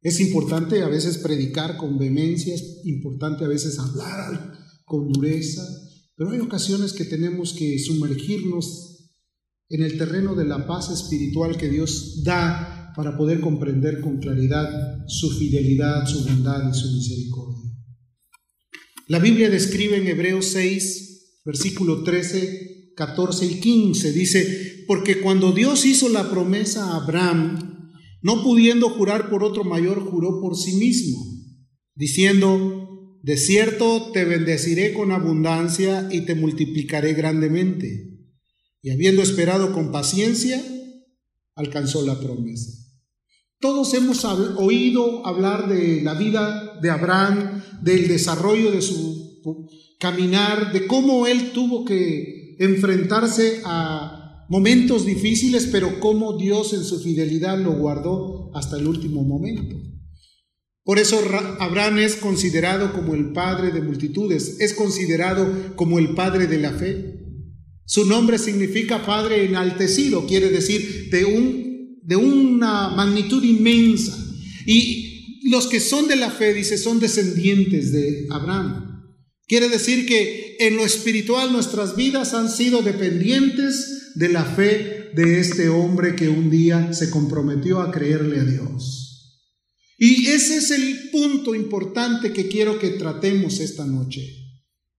Es importante a veces predicar con vehemencia, es importante a veces hablar con dureza, pero hay ocasiones que tenemos que sumergirnos en el terreno de la paz espiritual que Dios da para poder comprender con claridad su fidelidad, su bondad y su misericordia. La Biblia describe en Hebreos 6, versículo 13, 14 y 15, dice, porque cuando Dios hizo la promesa a Abraham, no pudiendo jurar por otro mayor, juró por sí mismo, diciendo, de cierto te bendeciré con abundancia y te multiplicaré grandemente. Y habiendo esperado con paciencia, alcanzó la promesa. Todos hemos oído hablar de la vida de Abraham, del desarrollo de su caminar, de cómo él tuvo que enfrentarse a momentos difíciles, pero cómo Dios en su fidelidad lo guardó hasta el último momento. Por eso Abraham es considerado como el padre de multitudes, es considerado como el padre de la fe. Su nombre significa padre enaltecido, quiere decir de, un, de una magnitud inmensa. Y los que son de la fe, dice, son descendientes de Abraham. Quiere decir que en lo espiritual nuestras vidas han sido dependientes de la fe de este hombre que un día se comprometió a creerle a Dios. Y ese es el punto importante que quiero que tratemos esta noche.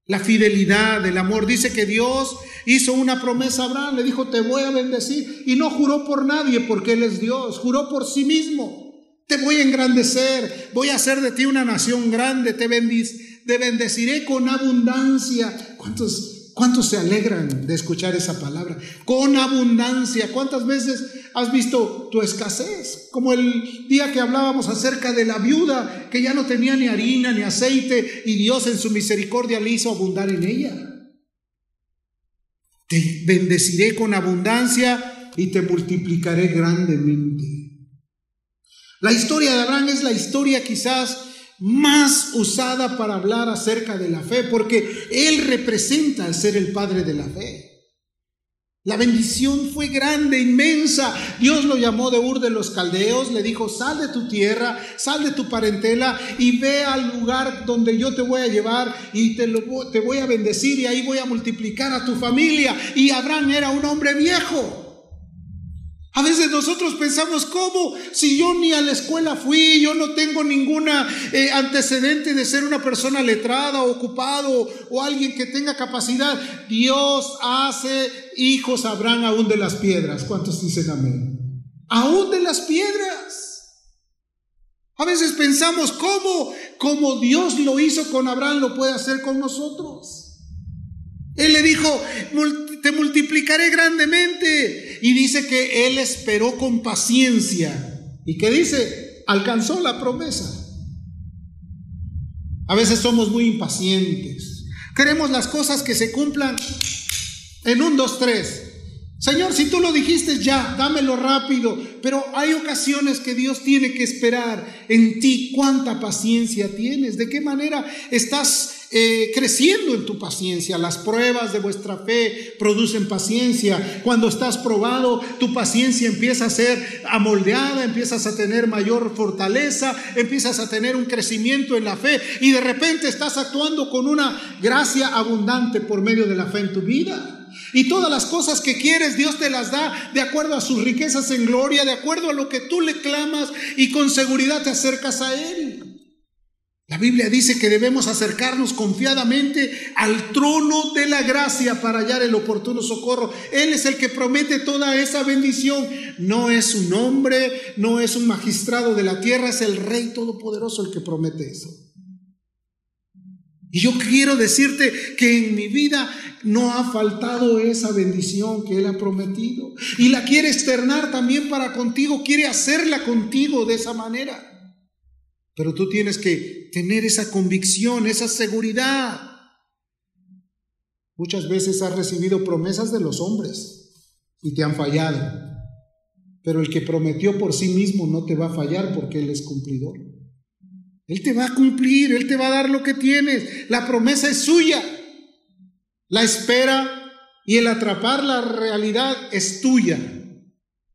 La fidelidad, el amor. Dice que Dios hizo una promesa a Abraham, le dijo, te voy a bendecir. Y no juró por nadie porque Él es Dios, juró por sí mismo. Te voy a engrandecer, voy a hacer de ti una nación grande, te, te bendeciré con abundancia. ¿Cuántos ¿Cuántos se alegran de escuchar esa palabra? Con abundancia. ¿Cuántas veces has visto tu escasez? Como el día que hablábamos acerca de la viuda que ya no tenía ni harina ni aceite y Dios en su misericordia le hizo abundar en ella. Te bendeciré con abundancia y te multiplicaré grandemente. La historia de Abraham es la historia quizás más usada para hablar acerca de la fe, porque Él representa al ser el Padre de la fe. La bendición fue grande, inmensa. Dios lo llamó de Ur de los Caldeos, le dijo, sal de tu tierra, sal de tu parentela y ve al lugar donde yo te voy a llevar y te, te voy a bendecir y ahí voy a multiplicar a tu familia. Y Abraham era un hombre viejo. A veces nosotros pensamos, ¿cómo? Si yo ni a la escuela fui, yo no tengo ninguna eh, antecedente de ser una persona letrada, ocupado o alguien que tenga capacidad. Dios hace hijos Abraham aún de las piedras. ¿Cuántos dicen amén? Aún de las piedras. A veces pensamos, ¿cómo? Como Dios lo hizo con Abraham, lo puede hacer con nosotros. Él le dijo, te multiplicaré grandemente. Y dice que él esperó con paciencia. ¿Y qué dice? Alcanzó la promesa. A veces somos muy impacientes. Queremos las cosas que se cumplan en un, dos, tres. Señor, si tú lo dijiste ya, dámelo rápido. Pero hay ocasiones que Dios tiene que esperar en ti. ¿Cuánta paciencia tienes? ¿De qué manera estás eh, creciendo en tu paciencia. Las pruebas de vuestra fe producen paciencia. Cuando estás probado, tu paciencia empieza a ser amoldeada, empiezas a tener mayor fortaleza, empiezas a tener un crecimiento en la fe y de repente estás actuando con una gracia abundante por medio de la fe en tu vida. Y todas las cosas que quieres, Dios te las da de acuerdo a sus riquezas en gloria, de acuerdo a lo que tú le clamas y con seguridad te acercas a Él. La Biblia dice que debemos acercarnos confiadamente al trono de la gracia para hallar el oportuno socorro. Él es el que promete toda esa bendición. No es un hombre, no es un magistrado de la tierra, es el Rey Todopoderoso el que promete eso. Y yo quiero decirte que en mi vida no ha faltado esa bendición que Él ha prometido. Y la quiere externar también para contigo, quiere hacerla contigo de esa manera. Pero tú tienes que tener esa convicción, esa seguridad. Muchas veces has recibido promesas de los hombres y te han fallado. Pero el que prometió por sí mismo no te va a fallar porque Él es cumplidor. Él te va a cumplir, Él te va a dar lo que tienes. La promesa es suya. La espera y el atrapar la realidad es tuya.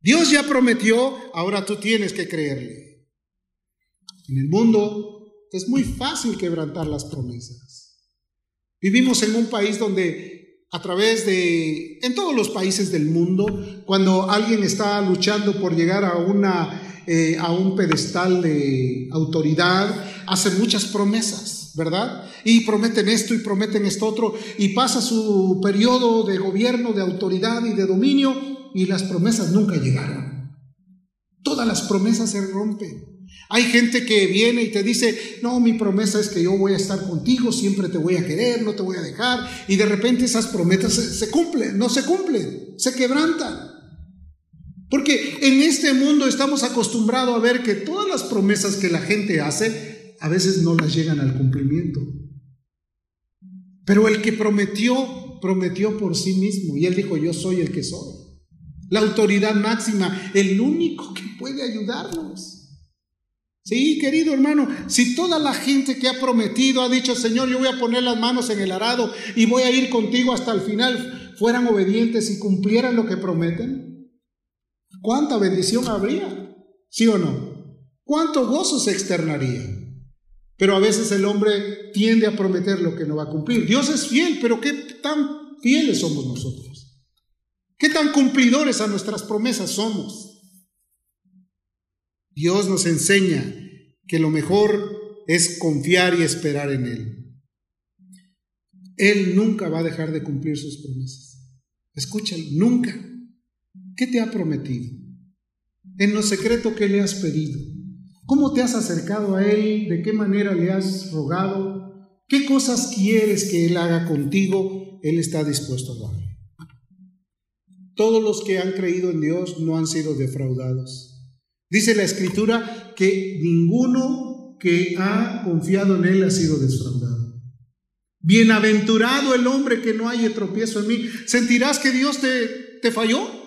Dios ya prometió, ahora tú tienes que creerle. En el mundo es muy fácil quebrantar las promesas. Vivimos en un país donde a través de, en todos los países del mundo, cuando alguien está luchando por llegar a, una, eh, a un pedestal de autoridad, hace muchas promesas, ¿verdad? Y prometen esto y prometen esto otro, y pasa su periodo de gobierno, de autoridad y de dominio, y las promesas nunca llegaron. Todas las promesas se rompen. Hay gente que viene y te dice, no, mi promesa es que yo voy a estar contigo, siempre te voy a querer, no te voy a dejar. Y de repente esas promesas se, cumplen, no se cumplen, se quebrantan. Porque en este mundo estamos acostumbrados a ver que todas las promesas que la gente hace a veces no las llegan al cumplimiento. Pero el que prometió, prometió por sí mismo. Y él dijo, yo soy el que soy. La autoridad máxima, el único que puede ayudarnos. Sí, querido hermano, si toda la gente que ha prometido ha dicho, Señor, yo voy a poner las manos en el arado y voy a ir contigo hasta el final, fueran obedientes y cumplieran lo que prometen, ¿cuánta bendición habría? ¿Sí o no? ¿Cuánto gozo se externaría? Pero a veces el hombre tiende a prometer lo que no va a cumplir. Dios es fiel, pero ¿qué tan fieles somos nosotros? ¿Qué tan cumplidores a nuestras promesas somos? Dios nos enseña que lo mejor es confiar y esperar en Él. Él nunca va a dejar de cumplir sus promesas. Escúchalo, nunca. ¿Qué te ha prometido? En lo secreto, ¿qué le has pedido? ¿Cómo te has acercado a Él? ¿De qué manera le has rogado? ¿Qué cosas quieres que Él haga contigo? Él está dispuesto a darle. Todos los que han creído en Dios no han sido defraudados. Dice la escritura que ninguno que ha confiado en él ha sido defraudado. Bienaventurado el hombre que no haya tropiezo en mí. ¿Sentirás que Dios te, te falló?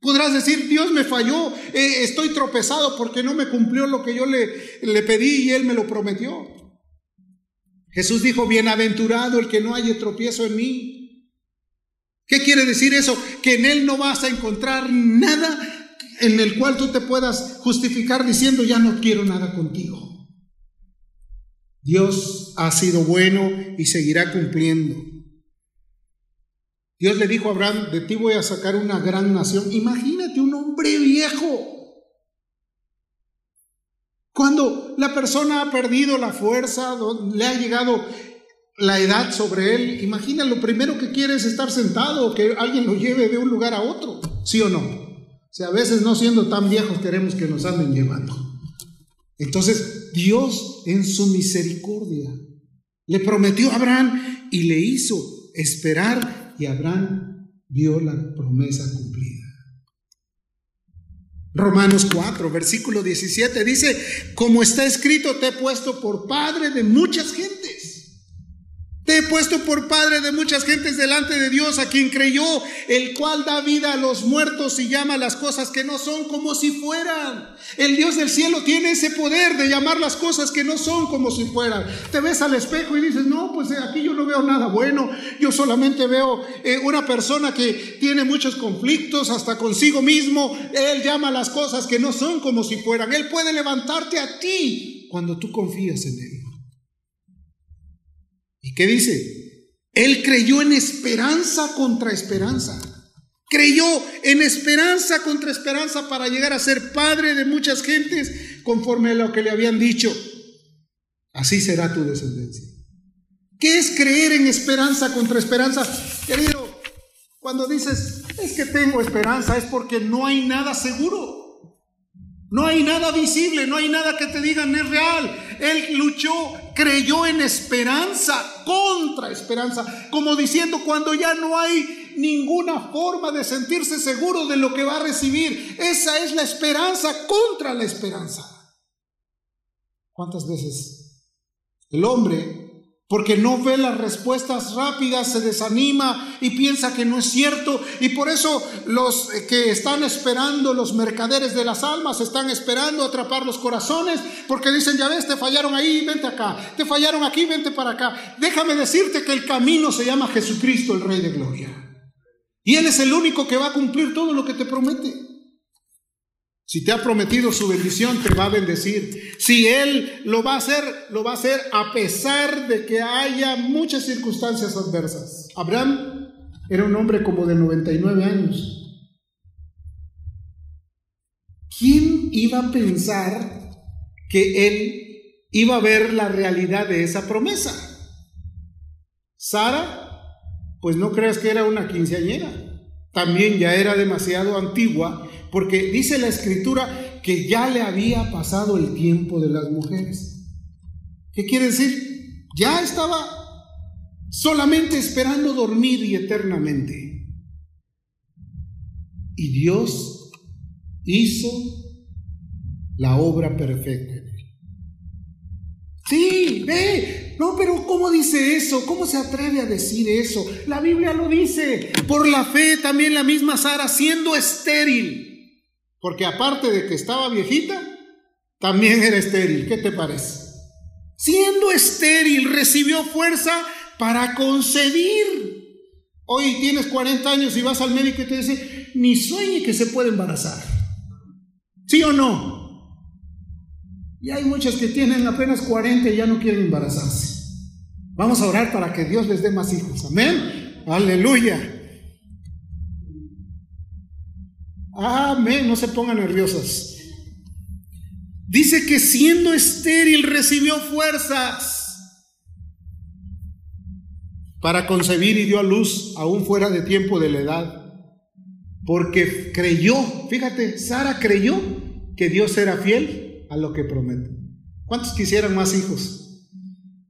Podrás decir, Dios me falló, eh, estoy tropezado porque no me cumplió lo que yo le, le pedí y Él me lo prometió. Jesús dijo, bienaventurado el que no haya tropiezo en mí. ¿Qué quiere decir eso? Que en Él no vas a encontrar nada en el cual tú te puedas justificar diciendo, ya no quiero nada contigo. Dios ha sido bueno y seguirá cumpliendo. Dios le dijo a Abraham, de ti voy a sacar una gran nación. Imagínate un hombre viejo. Cuando la persona ha perdido la fuerza, le ha llegado la edad sobre él, imagina lo primero que quiere es estar sentado, que alguien lo lleve de un lugar a otro, ¿sí o no? A veces no siendo tan viejos queremos que nos anden llevando. Entonces Dios en su misericordia le prometió a Abraham y le hizo esperar y Abraham vio la promesa cumplida. Romanos 4, versículo 17 dice, como está escrito, te he puesto por padre de muchas gentes. Te he puesto por padre de muchas gentes delante de Dios, a quien creyó, el cual da vida a los muertos y llama las cosas que no son como si fueran. El Dios del cielo tiene ese poder de llamar las cosas que no son como si fueran. Te ves al espejo y dices, no, pues eh, aquí yo no veo nada bueno, yo solamente veo eh, una persona que tiene muchos conflictos hasta consigo mismo. Él llama las cosas que no son como si fueran. Él puede levantarte a ti cuando tú confías en Él. ¿Y qué dice? Él creyó en esperanza contra esperanza. Creyó en esperanza contra esperanza para llegar a ser padre de muchas gentes conforme a lo que le habían dicho. Así será tu descendencia. ¿Qué es creer en esperanza contra esperanza? Querido, cuando dices, es que tengo esperanza, es porque no hay nada seguro. No hay nada visible, no hay nada que te digan es real. Él luchó, creyó en esperanza, contra esperanza, como diciendo cuando ya no hay ninguna forma de sentirse seguro de lo que va a recibir. Esa es la esperanza contra la esperanza. ¿Cuántas veces el hombre porque no ve las respuestas rápidas, se desanima y piensa que no es cierto. Y por eso los que están esperando, los mercaderes de las almas, están esperando atrapar los corazones, porque dicen, ya ves, te fallaron ahí, vente acá, te fallaron aquí, vente para acá. Déjame decirte que el camino se llama Jesucristo, el Rey de Gloria. Y Él es el único que va a cumplir todo lo que te promete. Si te ha prometido su bendición, te va a bendecir. Si Él lo va a hacer, lo va a hacer a pesar de que haya muchas circunstancias adversas. Abraham era un hombre como de 99 años. ¿Quién iba a pensar que Él iba a ver la realidad de esa promesa? Sara, pues no creas que era una quinceañera. También ya era demasiado antigua porque dice la escritura que ya le había pasado el tiempo de las mujeres. ¿Qué quiere decir? Ya estaba solamente esperando dormir y eternamente. Y Dios hizo la obra perfecta él. Sí, ve, no, pero ¿cómo dice eso? ¿Cómo se atreve a decir eso? La Biblia lo dice. Por la fe también la misma Sara, siendo estéril, porque aparte de que estaba viejita, también era estéril. ¿Qué te parece? Siendo estéril, recibió fuerza para concebir. Hoy tienes 40 años y vas al médico y te dice, ni sueñe que se puede embarazar. ¿Sí o no? Y hay muchas que tienen apenas 40 y ya no quieren embarazarse. Vamos a orar para que Dios les dé más hijos. Amén. Aleluya. Amén, no se pongan nerviosas. Dice que siendo estéril recibió fuerzas para concebir y dio a luz aún fuera de tiempo de la edad. Porque creyó, fíjate, Sara creyó que Dios era fiel a lo que promete. ¿Cuántos quisieran más hijos?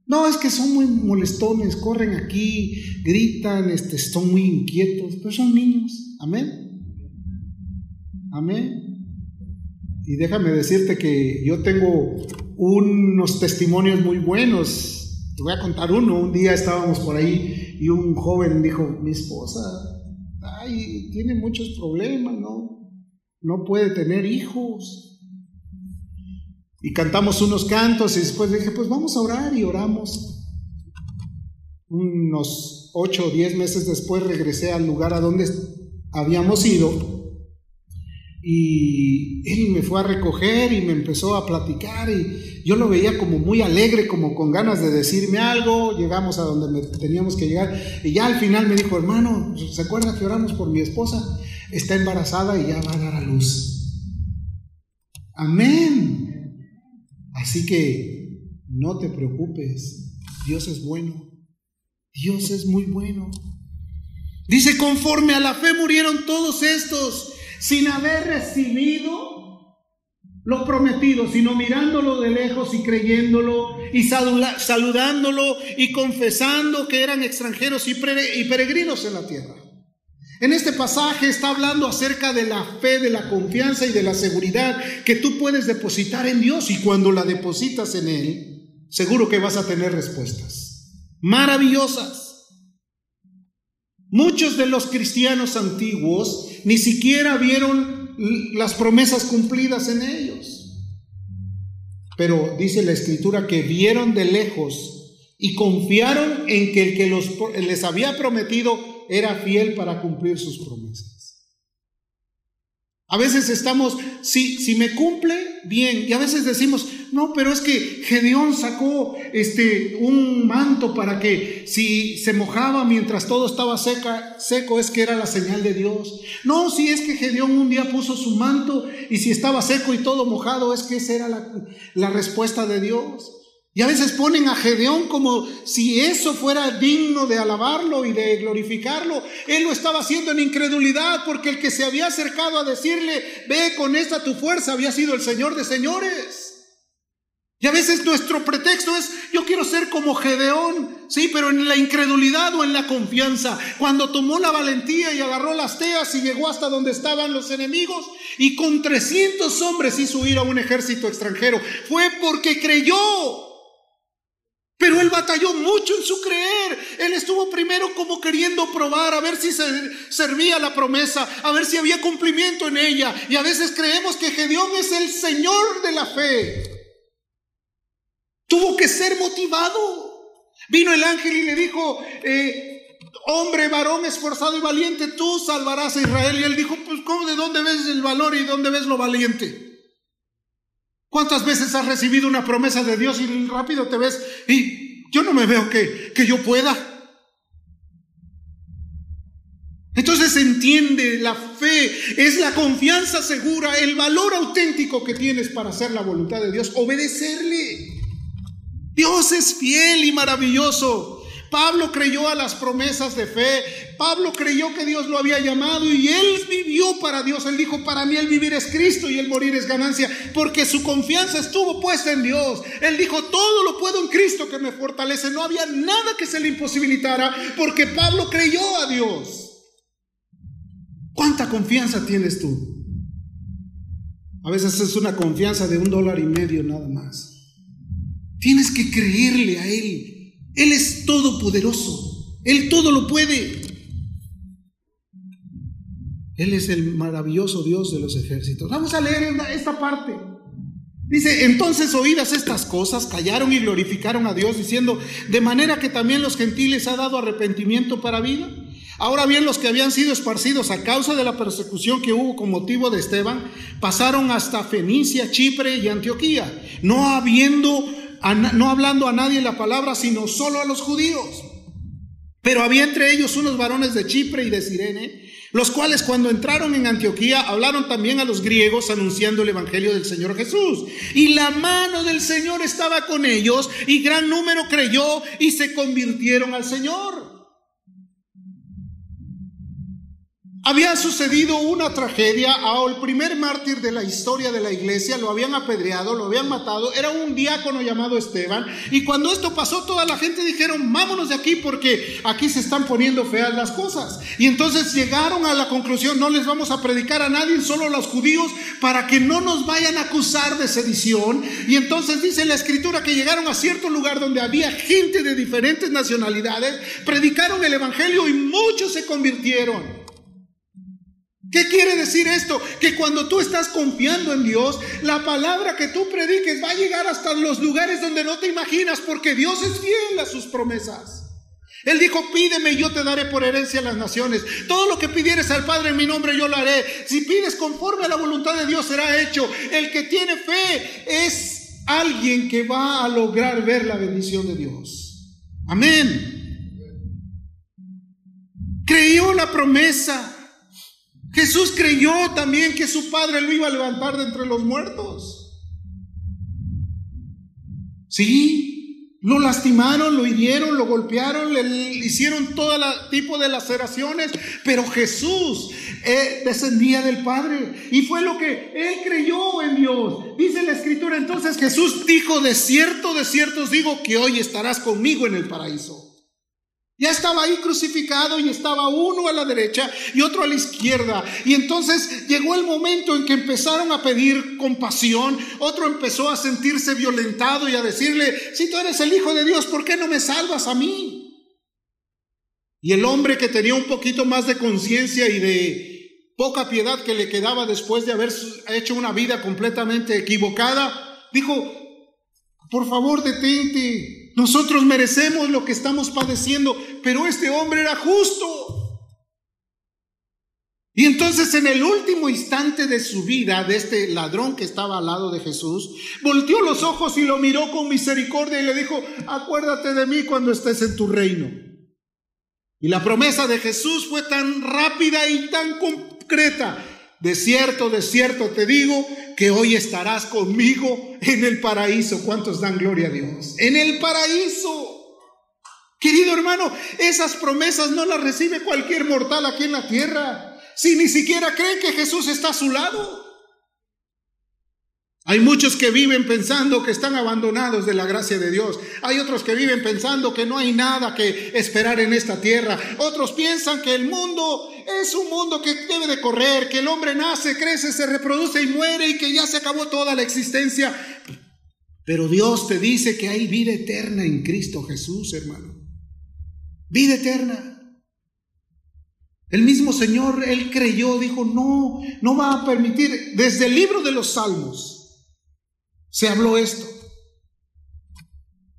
No, es que son muy molestones, corren aquí, gritan, este, son muy inquietos, pero son niños. Amén. Amén. Y déjame decirte que yo tengo unos testimonios muy buenos. Te voy a contar uno. Un día estábamos por ahí y un joven dijo, mi esposa, ay, tiene muchos problemas, ¿no? No puede tener hijos. Y cantamos unos cantos y después dije, pues vamos a orar y oramos. Unos ocho o diez meses después regresé al lugar a donde habíamos ido y él me fue a recoger y me empezó a platicar y yo lo veía como muy alegre, como con ganas de decirme algo. Llegamos a donde teníamos que llegar y ya al final me dijo, hermano, ¿se acuerda que oramos por mi esposa? Está embarazada y ya va a dar a luz. Amén. Así que no te preocupes, Dios es bueno. Dios es muy bueno. Dice, conforme a la fe murieron todos estos sin haber recibido lo prometido, sino mirándolo de lejos y creyéndolo y saludándolo y confesando que eran extranjeros y peregrinos en la tierra. En este pasaje está hablando acerca de la fe, de la confianza y de la seguridad que tú puedes depositar en Dios y cuando la depositas en Él, seguro que vas a tener respuestas maravillosas. Muchos de los cristianos antiguos ni siquiera vieron las promesas cumplidas en ellos. Pero dice la escritura que vieron de lejos y confiaron en que el que les había prometido era fiel para cumplir sus promesas. A veces estamos, si, si me cumple, bien. Y a veces decimos, no, pero es que Gedeón sacó este, un manto para que si se mojaba mientras todo estaba seca, seco, es que era la señal de Dios. No, si es que Gedeón un día puso su manto y si estaba seco y todo mojado, es que esa era la, la respuesta de Dios. Y a veces ponen a Gedeón como si eso fuera digno de alabarlo y de glorificarlo. Él lo estaba haciendo en incredulidad porque el que se había acercado a decirle, ve con esta tu fuerza, había sido el Señor de señores. Y a veces nuestro pretexto es, yo quiero ser como Gedeón, sí, pero en la incredulidad o en la confianza. Cuando tomó la valentía y agarró las teas y llegó hasta donde estaban los enemigos y con 300 hombres hizo huir a un ejército extranjero, fue porque creyó. Pero él batalló mucho en su creer. Él estuvo primero como queriendo probar a ver si se servía la promesa, a ver si había cumplimiento en ella. Y a veces creemos que Gedeón es el Señor de la fe. Tuvo que ser motivado. Vino el ángel y le dijo, eh, hombre, varón esforzado y valiente, tú salvarás a Israel. Y él dijo, pues ¿cómo de dónde ves el valor y dónde ves lo valiente? ¿Cuántas veces has recibido una promesa de Dios y rápido te ves y yo no me veo que, que yo pueda? Entonces se entiende, la fe es la confianza segura, el valor auténtico que tienes para hacer la voluntad de Dios, obedecerle. Dios es fiel y maravilloso. Pablo creyó a las promesas de fe. Pablo creyó que Dios lo había llamado y él vivió para Dios. Él dijo, para mí el vivir es Cristo y el morir es ganancia, porque su confianza estuvo puesta en Dios. Él dijo, todo lo puedo en Cristo que me fortalece. No había nada que se le imposibilitara, porque Pablo creyó a Dios. ¿Cuánta confianza tienes tú? A veces es una confianza de un dólar y medio nada más. Tienes que creerle a Él. Él es todopoderoso. Él todo lo puede. Él es el maravilloso Dios de los ejércitos. Vamos a leer esta parte. Dice, entonces oídas estas cosas, callaron y glorificaron a Dios, diciendo, de manera que también los gentiles ha dado arrepentimiento para vida. Ahora bien, los que habían sido esparcidos a causa de la persecución que hubo con motivo de Esteban, pasaron hasta Fenicia, Chipre y Antioquía, no habiendo, no hablando a nadie la palabra, sino solo a los judíos. Pero había entre ellos unos varones de Chipre y de Sirene, los cuales cuando entraron en Antioquía hablaron también a los griegos anunciando el Evangelio del Señor Jesús. Y la mano del Señor estaba con ellos y gran número creyó y se convirtieron al Señor. Había sucedido una tragedia al primer mártir de la historia de la iglesia, lo habían apedreado, lo habían matado, era un diácono llamado Esteban, y cuando esto pasó toda la gente dijeron, vámonos de aquí porque aquí se están poniendo feas las cosas. Y entonces llegaron a la conclusión, no les vamos a predicar a nadie, solo a los judíos, para que no nos vayan a acusar de sedición. Y entonces dice la escritura que llegaron a cierto lugar donde había gente de diferentes nacionalidades, predicaron el Evangelio y muchos se convirtieron. ¿Qué quiere decir esto? Que cuando tú estás confiando en Dios, la palabra que tú prediques va a llegar hasta los lugares donde no te imaginas, porque Dios es fiel a sus promesas. Él dijo, pídeme y yo te daré por herencia a las naciones. Todo lo que pidieres al Padre en mi nombre yo lo haré. Si pides conforme a la voluntad de Dios será hecho. El que tiene fe es alguien que va a lograr ver la bendición de Dios. Amén. Creyó la promesa. Jesús creyó también que su Padre lo iba a levantar de entre los muertos. Sí, lo lastimaron, lo hirieron, lo golpearon, le hicieron todo tipo de laceraciones, pero Jesús eh, descendía del Padre y fue lo que él creyó en Dios. Dice la Escritura entonces Jesús dijo, de cierto, de cierto os digo que hoy estarás conmigo en el paraíso. Ya estaba ahí crucificado y estaba uno a la derecha y otro a la izquierda. Y entonces llegó el momento en que empezaron a pedir compasión. Otro empezó a sentirse violentado y a decirle, si tú eres el Hijo de Dios, ¿por qué no me salvas a mí? Y el hombre que tenía un poquito más de conciencia y de poca piedad que le quedaba después de haber hecho una vida completamente equivocada, dijo, por favor detente, nosotros merecemos lo que estamos padeciendo, pero este hombre era justo. Y entonces en el último instante de su vida, de este ladrón que estaba al lado de Jesús, volteó los ojos y lo miró con misericordia y le dijo, acuérdate de mí cuando estés en tu reino. Y la promesa de Jesús fue tan rápida y tan concreta. De cierto, de cierto te digo que hoy estarás conmigo en el paraíso. ¿Cuántos dan gloria a Dios? En el paraíso. Querido hermano, esas promesas no las recibe cualquier mortal aquí en la tierra. Si ni siquiera cree que Jesús está a su lado. Hay muchos que viven pensando que están abandonados de la gracia de Dios. Hay otros que viven pensando que no hay nada que esperar en esta tierra. Otros piensan que el mundo es un mundo que debe de correr, que el hombre nace, crece, se reproduce y muere y que ya se acabó toda la existencia. Pero Dios te dice que hay vida eterna en Cristo Jesús, hermano. Vida eterna. El mismo Señor, Él creyó, dijo, no, no va a permitir. Desde el libro de los Salmos se habló esto.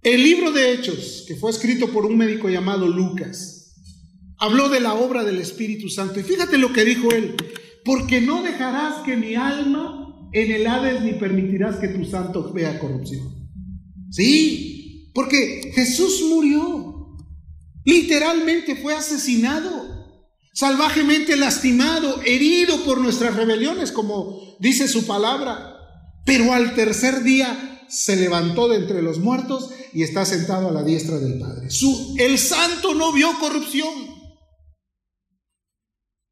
El libro de Hechos, que fue escrito por un médico llamado Lucas, Habló de la obra del Espíritu Santo. Y fíjate lo que dijo él. Porque no dejarás que mi alma en el Hades ni permitirás que tu santo vea corrupción. Sí, porque Jesús murió. Literalmente fue asesinado, salvajemente lastimado, herido por nuestras rebeliones, como dice su palabra. Pero al tercer día se levantó de entre los muertos y está sentado a la diestra del Padre. Su, el santo no vio corrupción.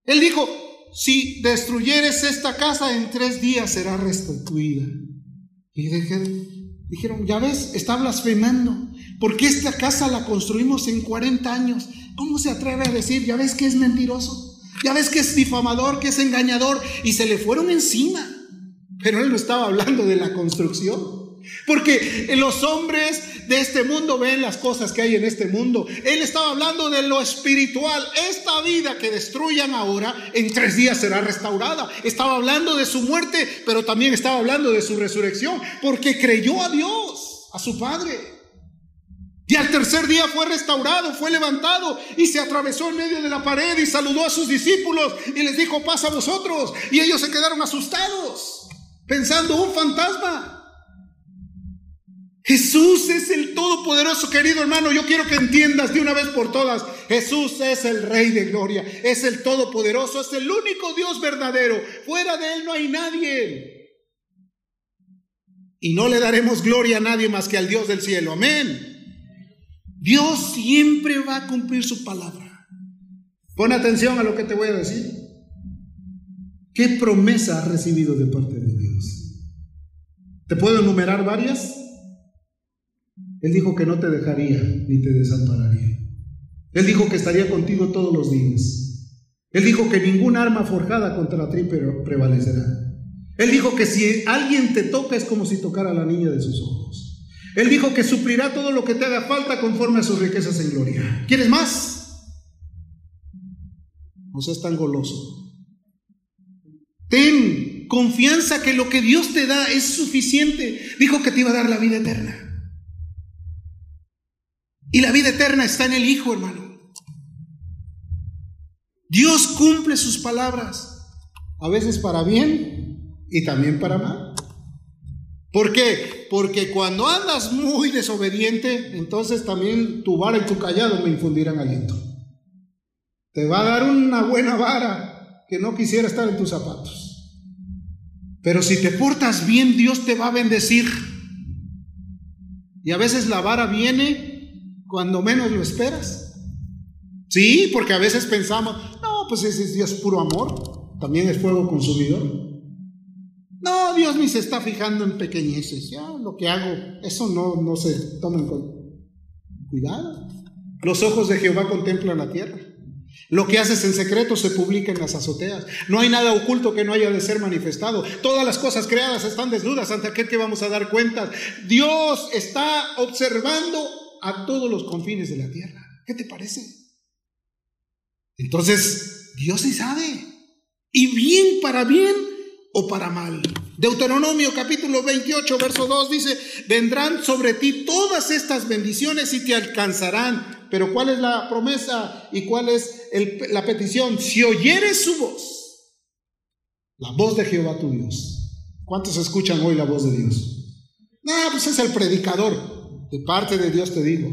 Él dijo, si destruyeres esta casa en tres días será restituida. Y dijeron, ya ves, está blasfemando, porque esta casa la construimos en 40 años. ¿Cómo se atreve a decir, ya ves que es mentiroso? Ya ves que es difamador, que es engañador, y se le fueron encima. Pero él no estaba hablando de la construcción. Porque los hombres de este mundo ven las cosas que hay en este mundo. Él estaba hablando de lo espiritual. Esta vida que destruyan ahora, en tres días será restaurada. Estaba hablando de su muerte, pero también estaba hablando de su resurrección. Porque creyó a Dios, a su Padre. Y al tercer día fue restaurado, fue levantado y se atravesó en medio de la pared y saludó a sus discípulos y les dijo, pasa a vosotros. Y ellos se quedaron asustados, pensando un fantasma. Jesús es el Todopoderoso, querido hermano. Yo quiero que entiendas de una vez por todas. Jesús es el Rey de Gloria, es el Todopoderoso, es el único Dios verdadero. Fuera de Él no hay nadie. Y no le daremos gloria a nadie más que al Dios del cielo. Amén. Dios siempre va a cumplir su palabra. Pon atención a lo que te voy a decir. ¿Qué promesa has recibido de parte de? ¿Te puedo enumerar varias? Él dijo que no te dejaría ni te desampararía. Él dijo que estaría contigo todos los días. Él dijo que ningún arma forjada contra ti prevalecerá. Él dijo que si alguien te toca es como si tocara a la niña de sus ojos. Él dijo que suplirá todo lo que te haga falta conforme a sus riquezas en gloria. ¿Quieres más? No seas tan goloso. Ten confianza que lo que Dios te da es suficiente. Dijo que te iba a dar la vida eterna. Y la vida eterna está en el Hijo, hermano. Dios cumple sus palabras, a veces para bien y también para mal. ¿Por qué? Porque cuando andas muy desobediente, entonces también tu vara y tu callado me infundirán aliento. Te va a dar una buena vara que no quisiera estar en tus zapatos. Pero si te portas bien, Dios te va a bendecir. Y a veces la vara viene cuando menos lo esperas. Sí, porque a veces pensamos, no, pues ese Dios puro amor, también es fuego consumidor. No, Dios ni se está fijando en pequeñeces, ya lo que hago, eso no, no se toma en Cuidado. Los ojos de Jehová contemplan la tierra. Lo que haces en secreto se publica en las azoteas. No hay nada oculto que no haya de ser manifestado. Todas las cosas creadas están desnudas ante aquel que vamos a dar cuenta. Dios está observando a todos los confines de la tierra. ¿Qué te parece? Entonces, Dios sí sabe. Y bien para bien o para mal. Deuteronomio capítulo 28, verso 2 dice, vendrán sobre ti todas estas bendiciones y te alcanzarán. Pero ¿cuál es la promesa y cuál es la petición? Si oyeres su voz, la voz de Jehová tu Dios. ¿Cuántos escuchan hoy la voz de Dios? No, pues es el predicador. De parte de Dios te digo.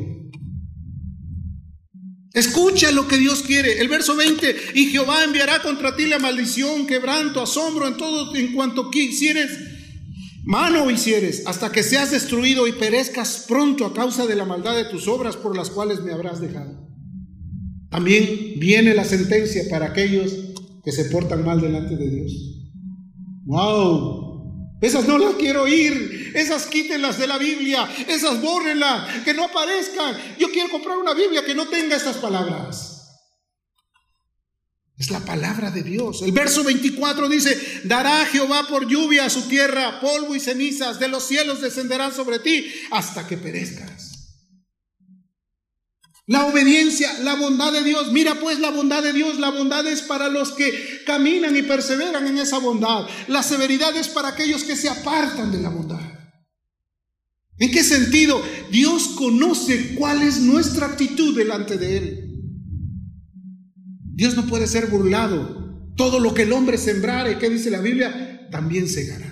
Escucha lo que Dios quiere. El verso 20, y Jehová enviará contra ti la maldición, quebranto, asombro en todo en cuanto quisieres, mano hicieres, hasta que seas destruido y perezcas pronto a causa de la maldad de tus obras por las cuales me habrás dejado. También viene la sentencia para aquellos que se portan mal delante de Dios. Wow, esas no las quiero oír. Esas quítenlas de la Biblia. Esas bórrenlas. Que no aparezcan. Yo quiero comprar una Biblia que no tenga estas palabras. Es la palabra de Dios. El verso 24 dice, dará Jehová por lluvia a su tierra, polvo y cenizas, de los cielos descenderán sobre ti hasta que perezcas. La obediencia, la bondad de Dios. Mira pues la bondad de Dios. La bondad es para los que caminan y perseveran en esa bondad. La severidad es para aquellos que se apartan de la bondad. ¿En qué sentido? Dios conoce cuál es nuestra actitud delante de Él. Dios no puede ser burlado. Todo lo que el hombre sembrare, ¿qué dice la Biblia? También segará.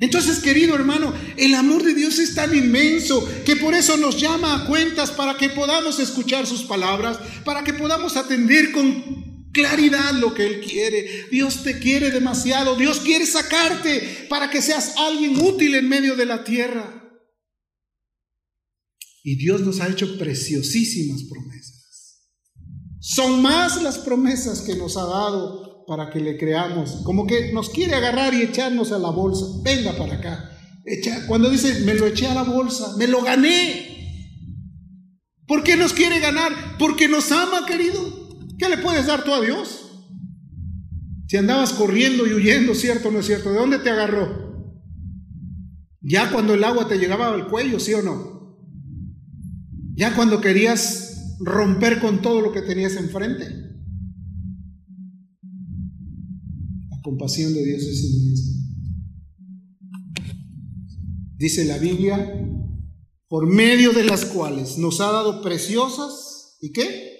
Entonces, querido hermano, el amor de Dios es tan inmenso que por eso nos llama a cuentas para que podamos escuchar sus palabras, para que podamos atender con claridad lo que Él quiere. Dios te quiere demasiado, Dios quiere sacarte para que seas alguien útil en medio de la tierra. Y Dios nos ha hecho preciosísimas promesas. Son más las promesas que nos ha dado para que le creamos. Como que nos quiere agarrar y echarnos a la bolsa. Venga para acá. Cuando dice, me lo eché a la bolsa, me lo gané. ¿Por qué nos quiere ganar? Porque nos ama, querido. ¿Qué le puedes dar tú a Dios? Si andabas corriendo y huyendo, ¿cierto o no es cierto? ¿De dónde te agarró? Ya cuando el agua te llegaba al cuello, ¿sí o no? Ya cuando querías romper con todo lo que tenías enfrente. compasión de Dios es inmensa. Dice la Biblia, por medio de las cuales nos ha dado preciosas, ¿y qué?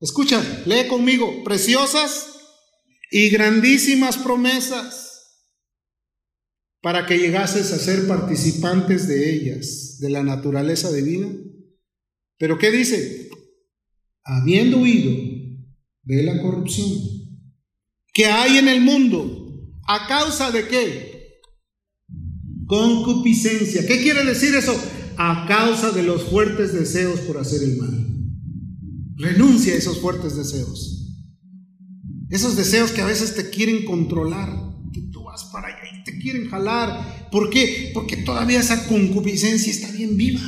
Escucha, lee conmigo, preciosas y grandísimas promesas para que llegases a ser participantes de ellas, de la naturaleza divina. Pero ¿qué dice? Habiendo huido de la corrupción que hay en el mundo. ¿A causa de qué? Concupiscencia. ¿Qué quiere decir eso? A causa de los fuertes deseos por hacer el mal. Renuncia a esos fuertes deseos. Esos deseos que a veces te quieren controlar, que tú vas para allá y te quieren jalar. ¿Por qué? Porque todavía esa concupiscencia está bien viva.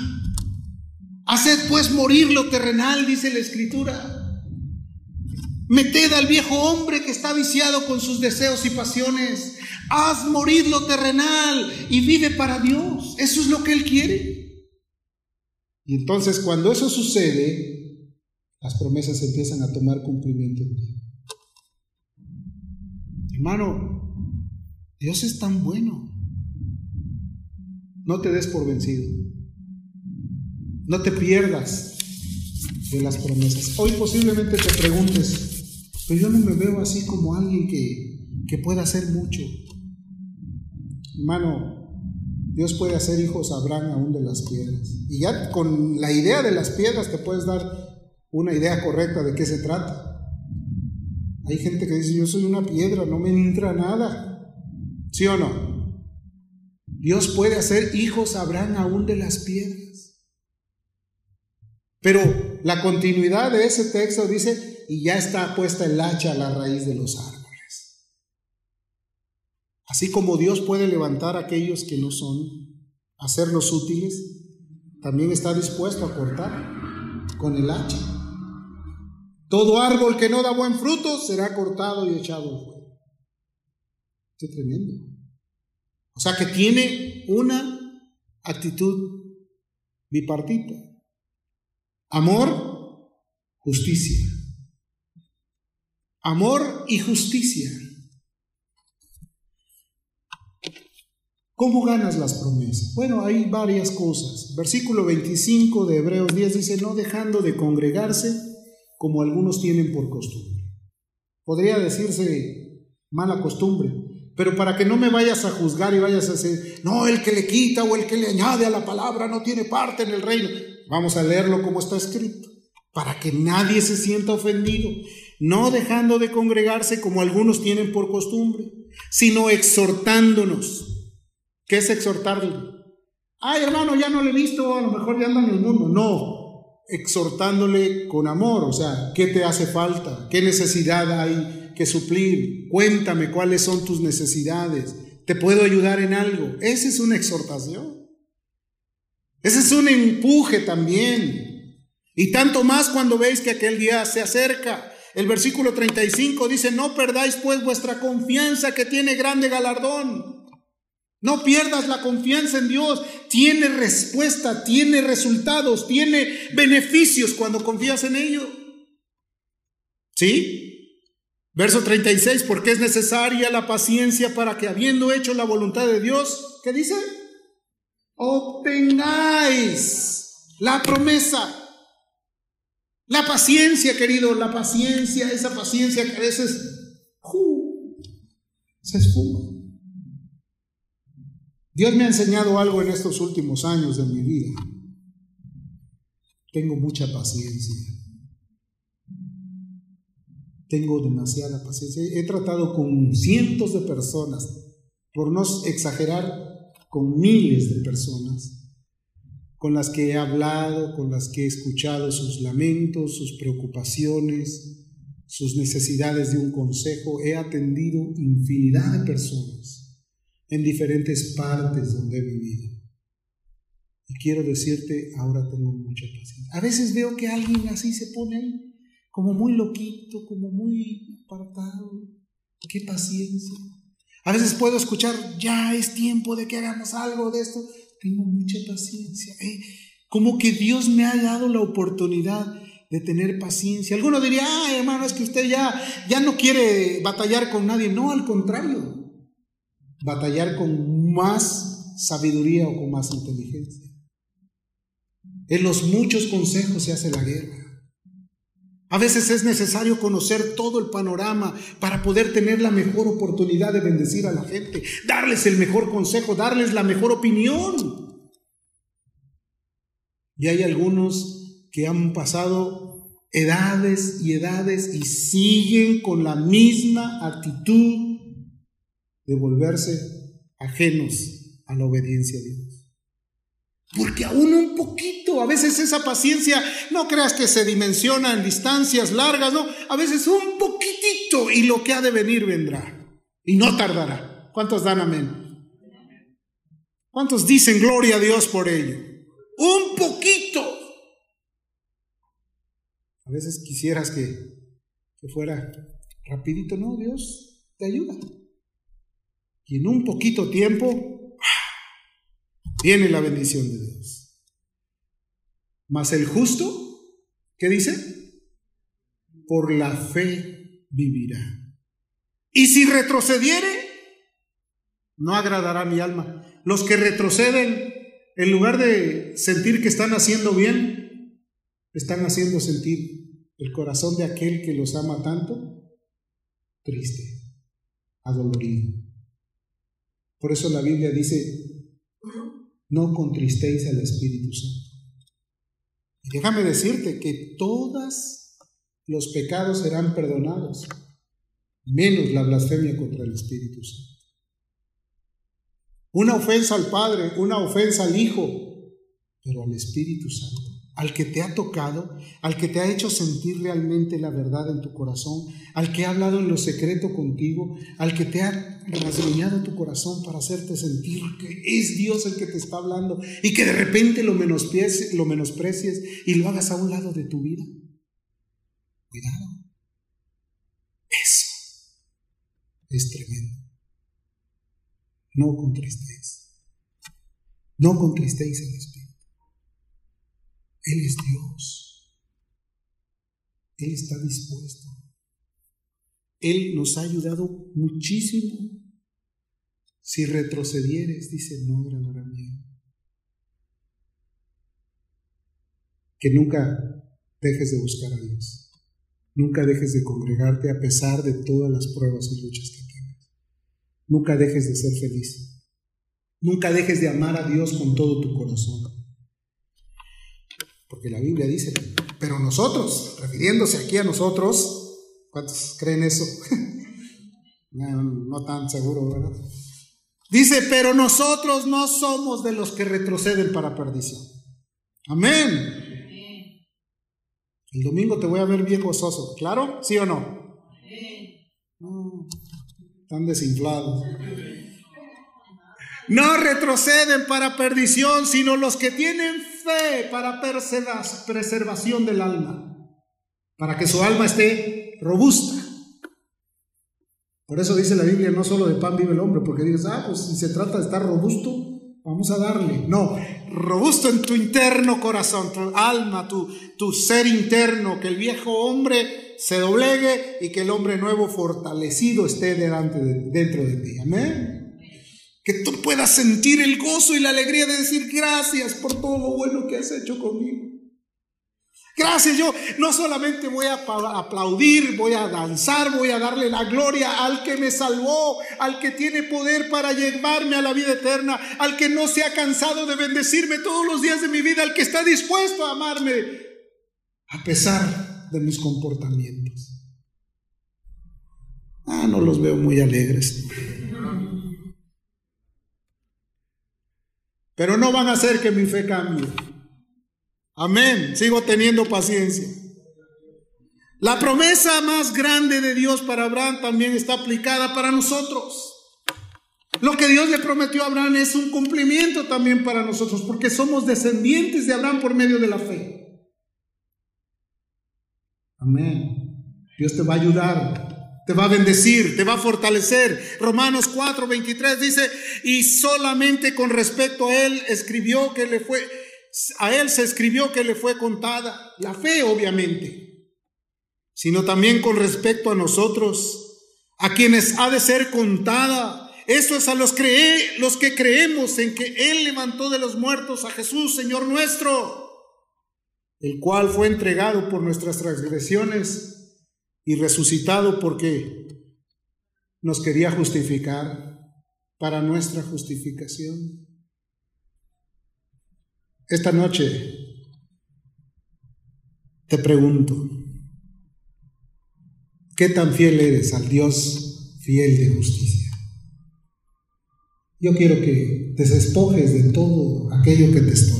Haced pues morir lo terrenal, dice la escritura. Meted al viejo hombre que está viciado con sus deseos y pasiones. Haz morir lo terrenal y vive para Dios. Eso es lo que Él quiere. Y entonces cuando eso sucede, las promesas empiezan a tomar cumplimiento en ti. Hermano, Dios es tan bueno. No te des por vencido. No te pierdas de las promesas. Hoy posiblemente te preguntes, pero yo no me veo así como alguien que, que pueda hacer mucho. Hermano, Dios puede hacer hijos a Abraham aún de las piedras. Y ya con la idea de las piedras te puedes dar una idea correcta de qué se trata. Hay gente que dice, yo soy una piedra, no me entra nada. ¿Sí o no? Dios puede hacer hijos a Abraham aún de las piedras. Pero la continuidad de ese texto dice, y ya está puesta el hacha a la raíz de los árboles. Así como Dios puede levantar a aquellos que no son, hacerlos útiles, también está dispuesto a cortar con el hacha. Todo árbol que no da buen fruto será cortado y echado al fuego. Qué tremendo. O sea que tiene una actitud bipartita. Amor, justicia amor y justicia. ¿Cómo ganas las promesas? Bueno, hay varias cosas. Versículo 25 de Hebreos 10 dice, no dejando de congregarse como algunos tienen por costumbre. Podría decirse mala costumbre, pero para que no me vayas a juzgar y vayas a decir, no, el que le quita o el que le añade a la palabra no tiene parte en el reino. Vamos a leerlo como está escrito, para que nadie se sienta ofendido no dejando de congregarse como algunos tienen por costumbre, sino exhortándonos. ¿Qué es exhortarle? Ay, hermano, ya no le he visto, a lo mejor ya anda en el mundo. No, exhortándole con amor, o sea, ¿qué te hace falta? ¿Qué necesidad hay que suplir? Cuéntame cuáles son tus necesidades. ¿Te puedo ayudar en algo? Esa es una exhortación. Ese es un empuje también. Y tanto más cuando veis que aquel día se acerca. El versículo 35 dice, no perdáis pues vuestra confianza que tiene grande galardón. No pierdas la confianza en Dios. Tiene respuesta, tiene resultados, tiene beneficios cuando confías en ello. ¿Sí? Verso 36, porque es necesaria la paciencia para que habiendo hecho la voluntad de Dios, ¿qué dice? Obtengáis la promesa. La paciencia, querido, la paciencia, esa paciencia que a veces se esfuma. Dios me ha enseñado algo en estos últimos años de mi vida. Tengo mucha paciencia. Tengo demasiada paciencia. He tratado con cientos de personas, por no exagerar, con miles de personas con las que he hablado, con las que he escuchado sus lamentos, sus preocupaciones, sus necesidades de un consejo. He atendido infinidad de personas en diferentes partes donde he vivido. Y quiero decirte, ahora tengo mucha paciencia. A veces veo que alguien así se pone ahí, como muy loquito, como muy apartado. Qué paciencia. A veces puedo escuchar, ya es tiempo de que hagamos algo de esto tengo mucha paciencia. ¿eh? Como que Dios me ha dado la oportunidad de tener paciencia. Alguno diría, ay hermano, es que usted ya, ya no quiere batallar con nadie. No, al contrario, batallar con más sabiduría o con más inteligencia. En los muchos consejos se hace la guerra. A veces es necesario conocer todo el panorama para poder tener la mejor oportunidad de bendecir a la gente, darles el mejor consejo, darles la mejor opinión. Y hay algunos que han pasado edades y edades y siguen con la misma actitud de volverse ajenos a la obediencia a Dios. Porque aún un poquito, a veces esa paciencia, no creas que se dimensiona en distancias largas, no, a veces un poquitito y lo que ha de venir vendrá. Y no tardará. ¿Cuántos dan amén? ¿Cuántos dicen gloria a Dios por ello? Un poquito. A veces quisieras que, que fuera rapidito, no, Dios te ayuda. Y en un poquito tiempo tiene la bendición de Dios. Mas el justo, ¿qué dice? Por la fe vivirá. Y si retrocediere, no agradará mi alma. Los que retroceden, en lugar de sentir que están haciendo bien, están haciendo sentir el corazón de aquel que los ama tanto triste, adolorido. Por eso la Biblia dice, no contristéis al Espíritu Santo. Y déjame decirte que todos los pecados serán perdonados, menos la blasfemia contra el Espíritu Santo. Una ofensa al Padre, una ofensa al Hijo, pero al Espíritu Santo al que te ha tocado, al que te ha hecho sentir realmente la verdad en tu corazón, al que ha hablado en lo secreto contigo, al que te ha rasguñado tu corazón para hacerte sentir que es Dios el que te está hablando y que de repente lo menosprecies, lo menosprecies y lo hagas a un lado de tu vida. Cuidado. Eso es tremendo. No contristéis. No contristéis el Espíritu. Él es Dios. Él está dispuesto. Él nos ha ayudado muchísimo. Si retrocedieres, dice, no agradará bien. Que nunca dejes de buscar a Dios. Nunca dejes de congregarte a pesar de todas las pruebas y luchas que tengas. Nunca dejes de ser feliz. Nunca dejes de amar a Dios con todo tu corazón. Porque la Biblia dice, pero nosotros, refiriéndose aquí a nosotros, ¿cuántos creen eso? no, tan seguro, ¿verdad? Dice, pero nosotros no somos de los que retroceden para perdición. Amén. El domingo te voy a ver bien gozoso, ¿claro? ¿Sí o no? no tan desinflado. No retroceden para perdición, sino los que tienen fe para preservación del alma, para que su alma esté robusta. Por eso dice la Biblia, no solo de pan vive el hombre, porque dices, ah, pues si se trata de estar robusto, vamos a darle. No, robusto en tu interno corazón, tu alma, tu, ser interno, que el viejo hombre se doblegue y que el hombre nuevo fortalecido esté delante de, dentro de ti. Amén que tú puedas sentir el gozo y la alegría de decir gracias por todo lo bueno que has hecho conmigo. Gracias, yo no solamente voy a aplaudir, voy a danzar, voy a darle la gloria al que me salvó, al que tiene poder para llevarme a la vida eterna, al que no se ha cansado de bendecirme todos los días de mi vida, al que está dispuesto a amarme a pesar de mis comportamientos. Ah, no los veo muy alegres. Pero no van a hacer que mi fe cambie. Amén. Sigo teniendo paciencia. La promesa más grande de Dios para Abraham también está aplicada para nosotros. Lo que Dios le prometió a Abraham es un cumplimiento también para nosotros, porque somos descendientes de Abraham por medio de la fe. Amén. Dios te va a ayudar, te va a bendecir, te va a fortalecer. Romanos 4, 23 dice, y solamente con respecto a él escribió que le fue a él se escribió que le fue contada la fe, obviamente, sino también con respecto a nosotros, a quienes ha de ser contada. Eso es a los, los que creemos en que Él levantó de los muertos a Jesús, Señor nuestro, el cual fue entregado por nuestras transgresiones y resucitado porque nos quería justificar para nuestra justificación. Esta noche te pregunto, ¿qué tan fiel eres al Dios fiel de justicia? Yo quiero que te despojes de todo aquello que te estorba.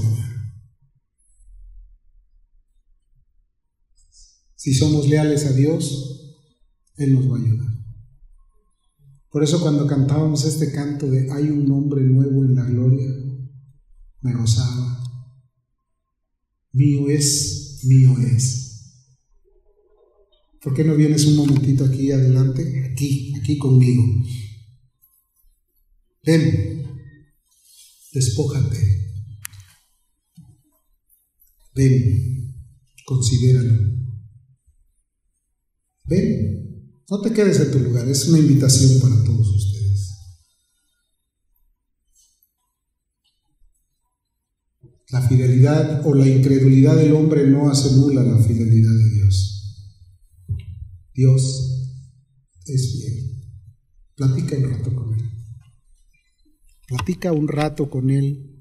Si somos leales a Dios, Él nos va a ayudar. Por eso cuando cantábamos este canto de Hay un nombre nuevo en la gloria, me gozaba mío es, mío es. ¿Por qué no vienes un momentito aquí adelante? Aquí, aquí conmigo. Ven, despójate. Ven, considéralo. Ven, no te quedes en tu lugar, es una invitación para todos ustedes. La fidelidad o la incredulidad del hombre no hace nula la fidelidad de Dios. Dios es fiel. Platica un rato con Él. Platica un rato con Él